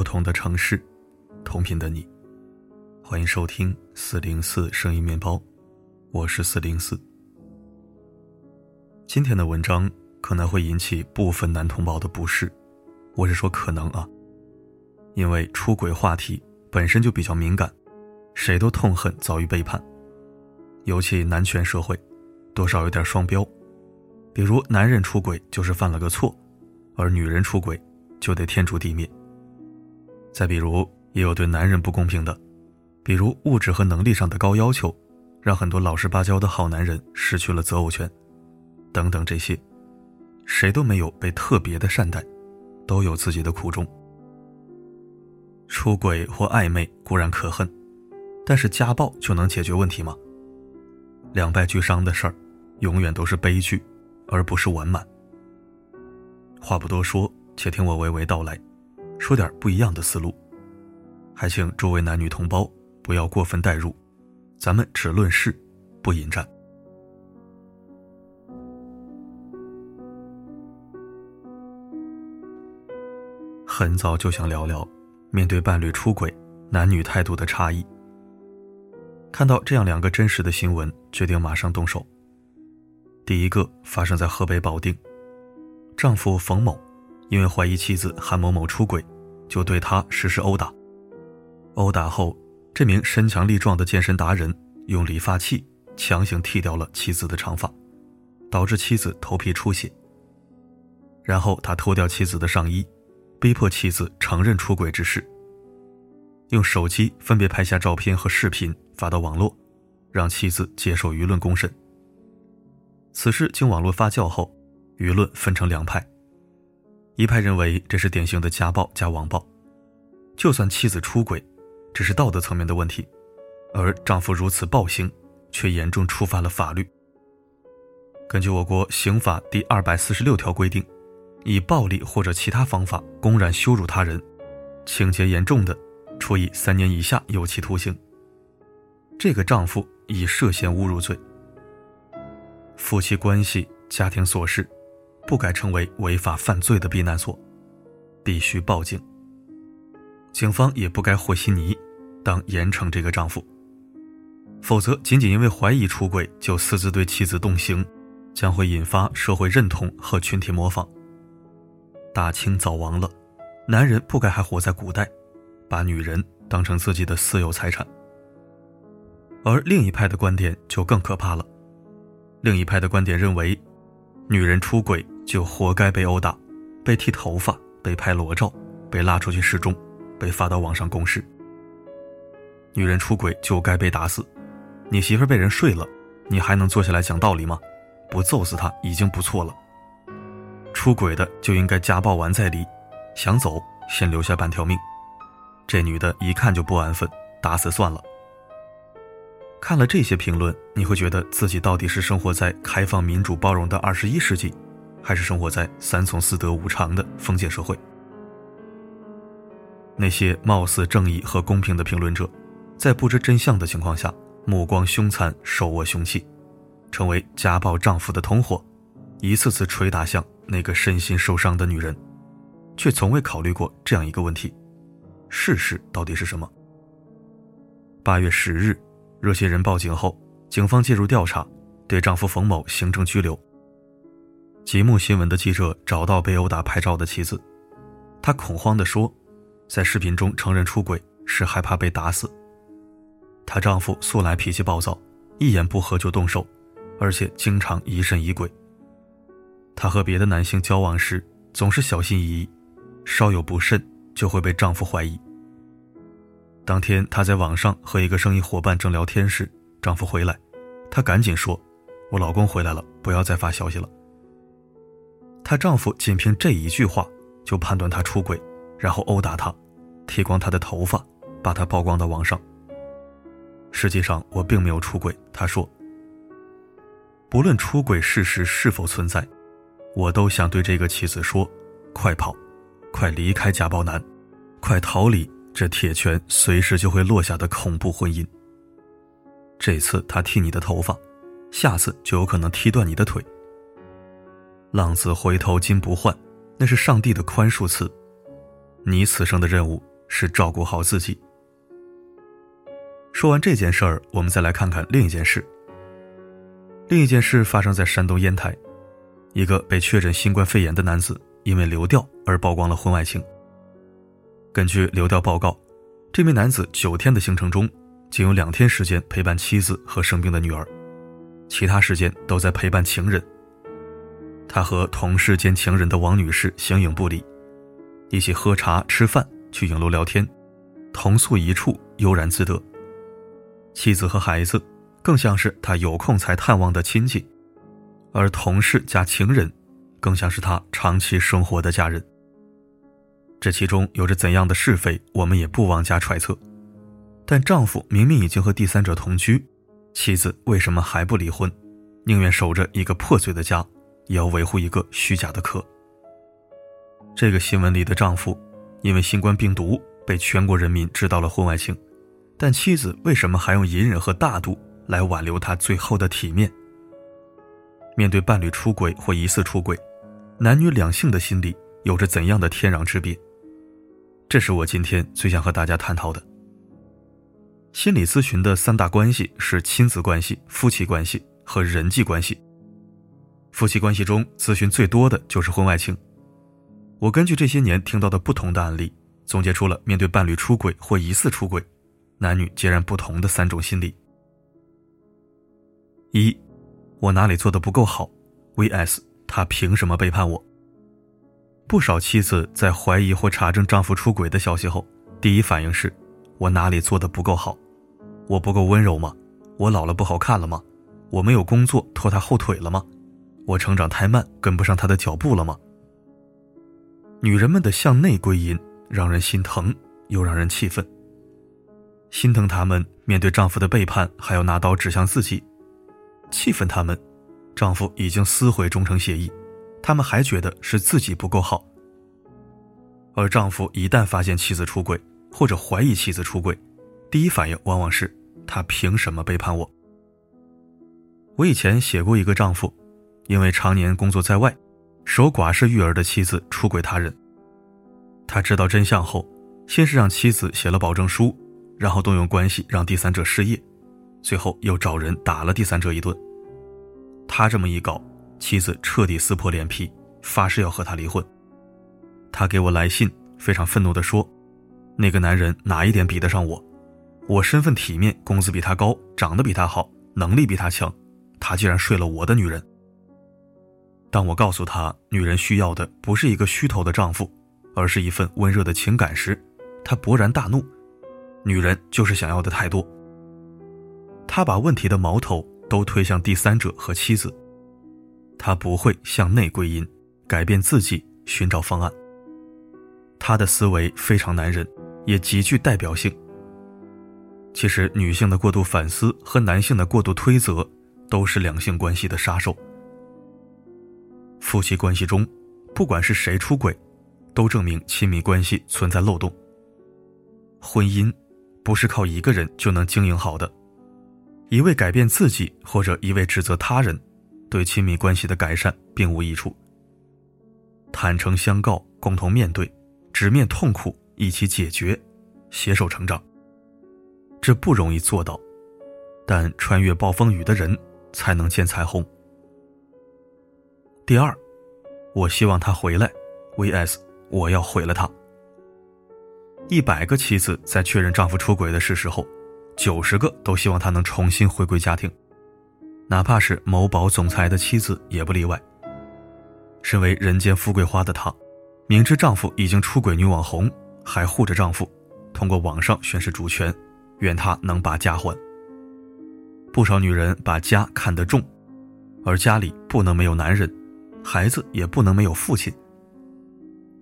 不同的城市，同频的你，欢迎收听四零四声音面包，我是四零四。今天的文章可能会引起部分男同胞的不适，我是说可能啊，因为出轨话题本身就比较敏感，谁都痛恨遭遇背叛，尤其男权社会，多少有点双标，比如男人出轨就是犯了个错，而女人出轨就得天诛地灭。再比如，也有对男人不公平的，比如物质和能力上的高要求，让很多老实巴交的好男人失去了择偶权，等等这些，谁都没有被特别的善待，都有自己的苦衷。出轨或暧昧固然可恨，但是家暴就能解决问题吗？两败俱伤的事儿，永远都是悲剧，而不是完满。话不多说，且听我娓娓道来。说点不一样的思路，还请诸位男女同胞不要过分代入，咱们只论事，不引战。很早就想聊聊，面对伴侣出轨，男女态度的差异。看到这样两个真实的新闻，决定马上动手。第一个发生在河北保定，丈夫冯某。因为怀疑妻子韩某某出轨，就对他实施殴打。殴打后，这名身强力壮的健身达人用理发器强行剃掉了妻子的长发，导致妻子头皮出血。然后他脱掉妻子的上衣，逼迫妻子承认出轨之事。用手机分别拍下照片和视频发到网络，让妻子接受舆论公审。此事经网络发酵后，舆论分成两派。一派认为这是典型的家暴加网暴，就算妻子出轨，只是道德层面的问题，而丈夫如此暴行，却严重触犯了法律。根据我国刑法第二百四十六条规定，以暴力或者其他方法公然羞辱他人，情节严重的，处以三年以下有期徒刑。这个丈夫已涉嫌侮辱罪，夫妻关系、家庭琐事。不该成为违法犯罪的避难所，必须报警。警方也不该和稀泥，当严惩这个丈夫。否则，仅仅因为怀疑出轨就私自对妻子动刑，将会引发社会认同和群体模仿。大清早亡了，男人不该还活在古代，把女人当成自己的私有财产。而另一派的观点就更可怕了，另一派的观点认为，女人出轨。就活该被殴打，被剃头发，被拍裸照，被拉出去示众，被发到网上公示。女人出轨就该被打死，你媳妇被人睡了，你还能坐下来讲道理吗？不揍死她已经不错了。出轨的就应该家暴完再离，想走先留下半条命。这女的一看就不安分，打死算了。看了这些评论，你会觉得自己到底是生活在开放、民主、包容的二十一世纪？还是生活在三从四德五常的封建社会。那些貌似正义和公平的评论者，在不知真相的情况下，目光凶残，手握凶器，成为家暴丈夫的同伙，一次次捶打向那个身心受伤的女人，却从未考虑过这样一个问题：事实到底是什么？八月十日，热心人报警后，警方介入调查，对丈夫冯某行政拘留。极目新闻的记者找到被殴打拍照的妻子，她恐慌地说：“在视频中承认出轨是害怕被打死。她丈夫素来脾气暴躁，一言不合就动手，而且经常疑神疑鬼。她和别的男性交往时总是小心翼翼，稍有不慎就会被丈夫怀疑。当天她在网上和一个生意伙伴正聊天时，丈夫回来，她赶紧说：‘我老公回来了，不要再发消息了。’”她丈夫仅凭这一句话就判断她出轨，然后殴打她，剃光她的头发，把她曝光到网上。实际上我并没有出轨，她说。不论出轨事实是否存在，我都想对这个妻子说：快跑，快离开家暴男，快逃离这铁拳随时就会落下的恐怖婚姻。这次他剃你的头发，下次就有可能踢断你的腿。浪子回头金不换，那是上帝的宽恕词。你此生的任务是照顾好自己。说完这件事儿，我们再来看看另一件事。另一件事发生在山东烟台，一个被确诊新冠肺炎的男子因为流调而曝光了婚外情。根据流调报告，这名男子九天的行程中，仅有两天时间陪伴妻子和生病的女儿，其他时间都在陪伴情人。他和同事兼情人的王女士形影不离，一起喝茶吃饭，去影楼聊天，同宿一处，悠然自得。妻子和孩子，更像是他有空才探望的亲戚，而同事加情人，更像是他长期生活的家人。这其中有着怎样的是非，我们也不妄加揣测。但丈夫明明已经和第三者同居，妻子为什么还不离婚，宁愿守着一个破碎的家，也要维护一个虚假的壳？这个新闻里的丈夫，因为新冠病毒被全国人民知道了婚外情，但妻子为什么还用隐忍和大度来挽留他最后的体面？面对伴侣出轨或疑似出轨，男女两性的心理有着怎样的天壤之别？这是我今天最想和大家探讨的。心理咨询的三大关系是亲子关系、夫妻关系和人际关系。夫妻关系中咨询最多的就是婚外情。我根据这些年听到的不同的案例，总结出了面对伴侣出轨或疑似出轨，男女截然不同的三种心理。一，我哪里做的不够好？vs 他凭什么背叛我？不少妻子在怀疑或查证丈夫出轨的消息后，第一反应是：我哪里做的不够好？我不够温柔吗？我老了不好看了吗？我没有工作拖他后腿了吗？我成长太慢跟不上他的脚步了吗？女人们的向内归因让人心疼，又让人气愤。心疼他们面对丈夫的背叛还要拿刀指向自己，气愤他们，丈夫已经撕毁忠诚协议。他们还觉得是自己不够好，而丈夫一旦发现妻子出轨或者怀疑妻子出轨，第一反应往往是他凭什么背叛我？我以前写过一个丈夫，因为常年工作在外，守寡式育儿的妻子出轨他人。他知道真相后，先是让妻子写了保证书，然后动用关系让第三者失业，最后又找人打了第三者一顿。他这么一搞。妻子彻底撕破脸皮，发誓要和他离婚。他给我来信，非常愤怒地说：“那个男人哪一点比得上我？我身份体面，工资比他高，长得比他好，能力比他强，他竟然睡了我的女人。”当我告诉他，女人需要的不是一个虚头的丈夫，而是一份温热的情感时，他勃然大怒：“女人就是想要的太多。”他把问题的矛头都推向第三者和妻子。他不会向内归因，改变自己，寻找方案。他的思维非常男人，也极具代表性。其实，女性的过度反思和男性的过度推责，都是两性关系的杀手。夫妻关系中，不管是谁出轨，都证明亲密关系存在漏洞。婚姻，不是靠一个人就能经营好的，一味改变自己，或者一味指责他人。对亲密关系的改善并无益处。坦诚相告，共同面对，直面痛苦，一起解决，携手成长。这不容易做到，但穿越暴风雨的人才能见彩虹。第二，我希望他回来，vs 我要毁了他。一百个妻子在确认丈夫出轨的事实后，九十个都希望他能重新回归家庭。哪怕是某宝总裁的妻子也不例外。身为人间富贵花的她，明知丈夫已经出轨女网红，还护着丈夫，通过网上宣示主权，愿他能把家还。不少女人把家看得重，而家里不能没有男人，孩子也不能没有父亲。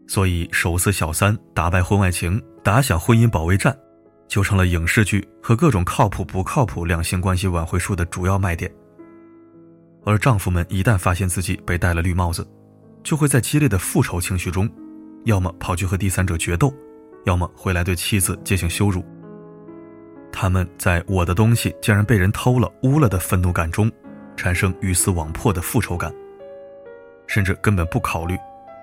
所以，手撕小三、打败婚外情、打响婚姻保卫战，就成了影视剧和各种靠谱不靠谱两性关系挽回术的主要卖点。而丈夫们一旦发现自己被戴了绿帽子，就会在激烈的复仇情绪中，要么跑去和第三者决斗，要么回来对妻子进行羞辱。他们在我的东西竟然被人偷了、污了的愤怒感中，产生鱼死网破的复仇感，甚至根本不考虑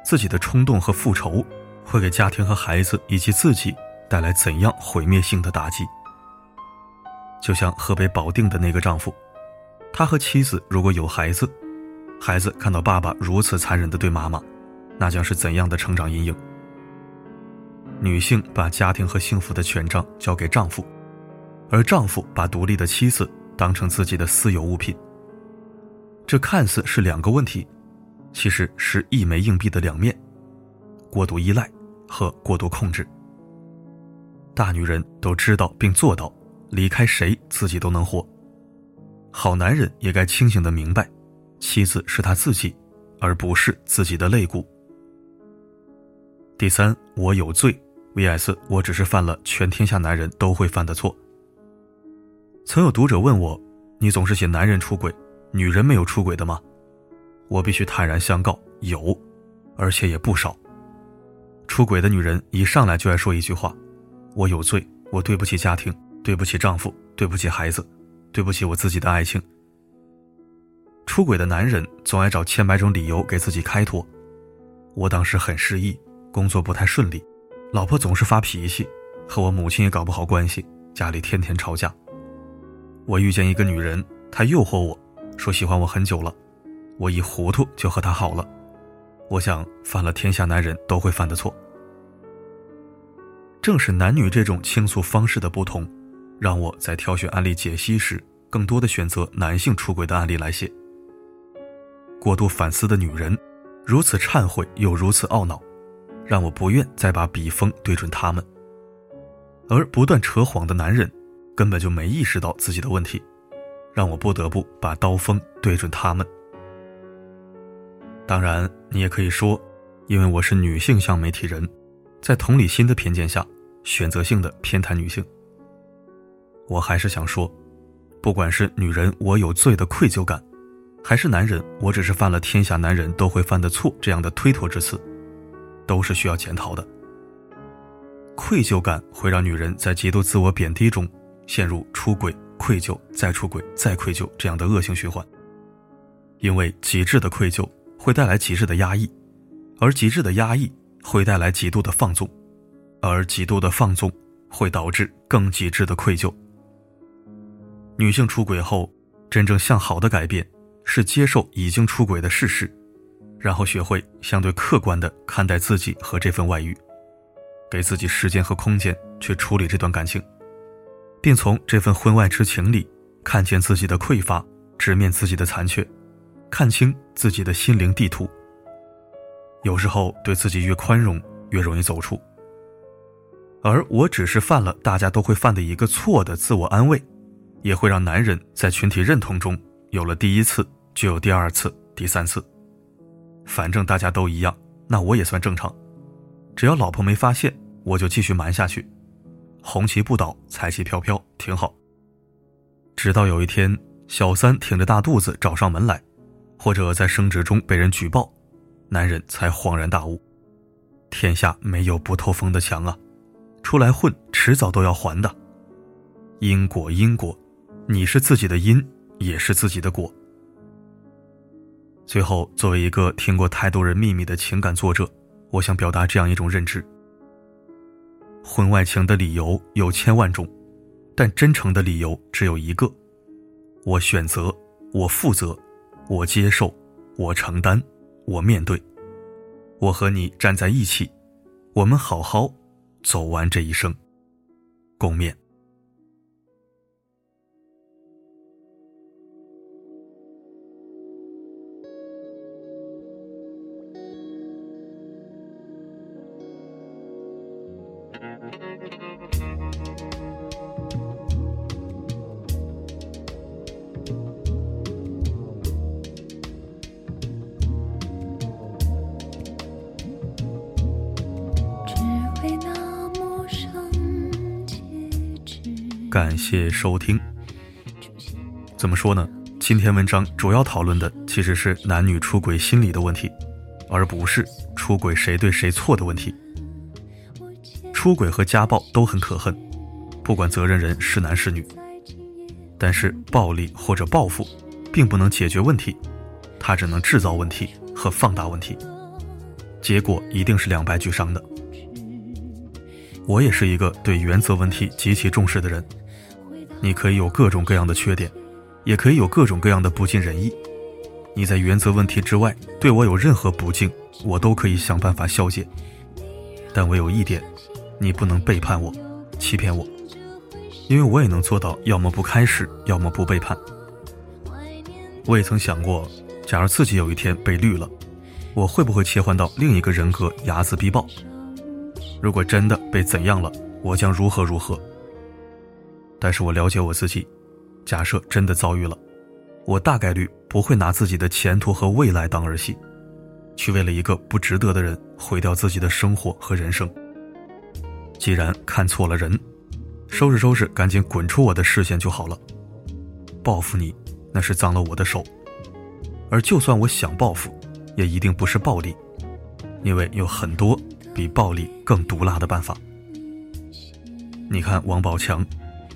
自己的冲动和复仇会给家庭和孩子以及自己带来怎样毁灭性的打击。就像河北保定的那个丈夫，他和妻子如果有孩子，孩子看到爸爸如此残忍的对妈妈，那将是怎样的成长阴影？女性把家庭和幸福的权杖交给丈夫，而丈夫把独立的妻子当成自己的私有物品。这看似是两个问题，其实是一枚硬币的两面：过度依赖和过度控制。大女人都知道并做到，离开谁自己都能活。好男人也该清醒的明白，妻子是他自己，而不是自己的肋骨。第三，我有罪。V.S. 我只是犯了全天下男人都会犯的错。曾有读者问我：“你总是写男人出轨，女人没有出轨的吗？”我必须坦然相告：有，而且也不少。出轨的女人一上来就爱说一句话：“我有罪，我对不起家庭，对不起丈夫，对不起孩子，对不起我自己的爱情。”出轨的男人总爱找千百种理由给自己开脱。我当时很失意，工作不太顺利。老婆总是发脾气，和我母亲也搞不好关系，家里天天吵架。我遇见一个女人，她诱惑我说喜欢我很久了，我一糊涂就和她好了。我想犯了天下男人都会犯的错。正是男女这种倾诉方式的不同，让我在挑选案例解析时，更多的选择男性出轨的案例来写。过度反思的女人，如此忏悔又如此懊恼。让我不愿再把笔锋对准他们，而不断扯谎的男人，根本就没意识到自己的问题，让我不得不把刀锋对准他们。当然，你也可以说，因为我是女性向媒体人，在同理心的偏见下，选择性的偏袒女性。我还是想说，不管是女人我有罪的愧疚感，还是男人我只是犯了天下男人都会犯的错这样的推脱之词。都是需要检讨的。愧疚感会让女人在极度自我贬低中陷入出轨、愧疚、再出轨、再愧疚这样的恶性循环。因为极致的愧疚会带来极致的压抑，而极致的压抑会带来极度的放纵，而极度的放纵会导致更极致的愧疚。女性出轨后，真正向好的改变是接受已经出轨的事实。然后学会相对客观的看待自己和这份外遇，给自己时间和空间去处理这段感情，并从这份婚外之情里看见自己的匮乏，直面自己的残缺，看清自己的心灵地图。有时候对自己越宽容，越容易走出。而我只是犯了大家都会犯的一个错的自我安慰，也会让男人在群体认同中有了第一次，就有第二次、第三次。反正大家都一样，那我也算正常。只要老婆没发现，我就继续瞒下去。红旗不倒，彩旗飘飘，挺好。直到有一天，小三挺着大肚子找上门来，或者在升职中被人举报，男人才恍然大悟：天下没有不透风的墙啊！出来混，迟早都要还的。因果，因果，你是自己的因，也是自己的果。最后，作为一个听过太多人秘密的情感作者，我想表达这样一种认知：婚外情的理由有千万种，但真诚的理由只有一个。我选择，我负责，我接受，我承担，我面对。我和你站在一起，我们好好走完这一生，共勉。感谢收听。怎么说呢？今天文章主要讨论的其实是男女出轨心理的问题，而不是出轨谁对谁错的问题。出轨和家暴都很可恨，不管责任人是男是女。但是暴力或者报复，并不能解决问题，它只能制造问题和放大问题，结果一定是两败俱伤的。我也是一个对原则问题极其重视的人。你可以有各种各样的缺点，也可以有各种各样的不尽人意。你在原则问题之外对我有任何不敬，我都可以想办法消解。但唯有一点，你不能背叛我，欺骗我，因为我也能做到，要么不开始，要么不背叛。我也曾想过，假如自己有一天被绿了，我会不会切换到另一个人格，睚眦必报？如果真的被怎样了，我将如何如何？但是我了解我自己，假设真的遭遇了，我大概率不会拿自己的前途和未来当儿戏，去为了一个不值得的人毁掉自己的生活和人生。既然看错了人，收拾收拾，赶紧滚出我的视线就好了。报复你。那是脏了我的手，而就算我想报复，也一定不是暴力，因为有很多比暴力更毒辣的办法。你看王宝强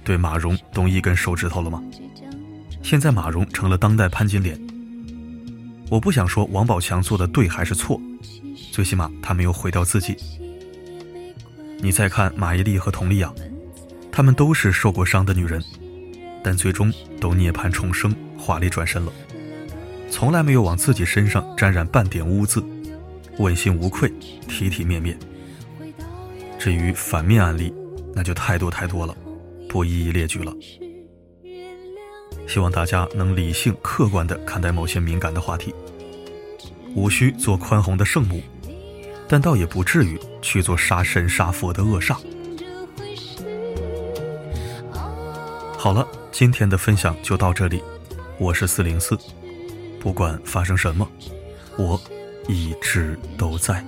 对马蓉动一根手指头了吗？现在马蓉成了当代潘金莲。我不想说王宝强做的对还是错，最起码他没有毁掉自己。你再看马伊琍和佟丽娅，她们都是受过伤的女人，但最终都涅槃重生。华丽转身了，从来没有往自己身上沾染半点污渍，问心无愧，体体面面。至于反面案例，那就太多太多了，不一一列举了。希望大家能理性客观地看待某些敏感的话题，无需做宽宏的圣母，但倒也不至于去做杀神杀佛的恶煞。好了，今天的分享就到这里。我是四零四，不管发生什么，我一直都在。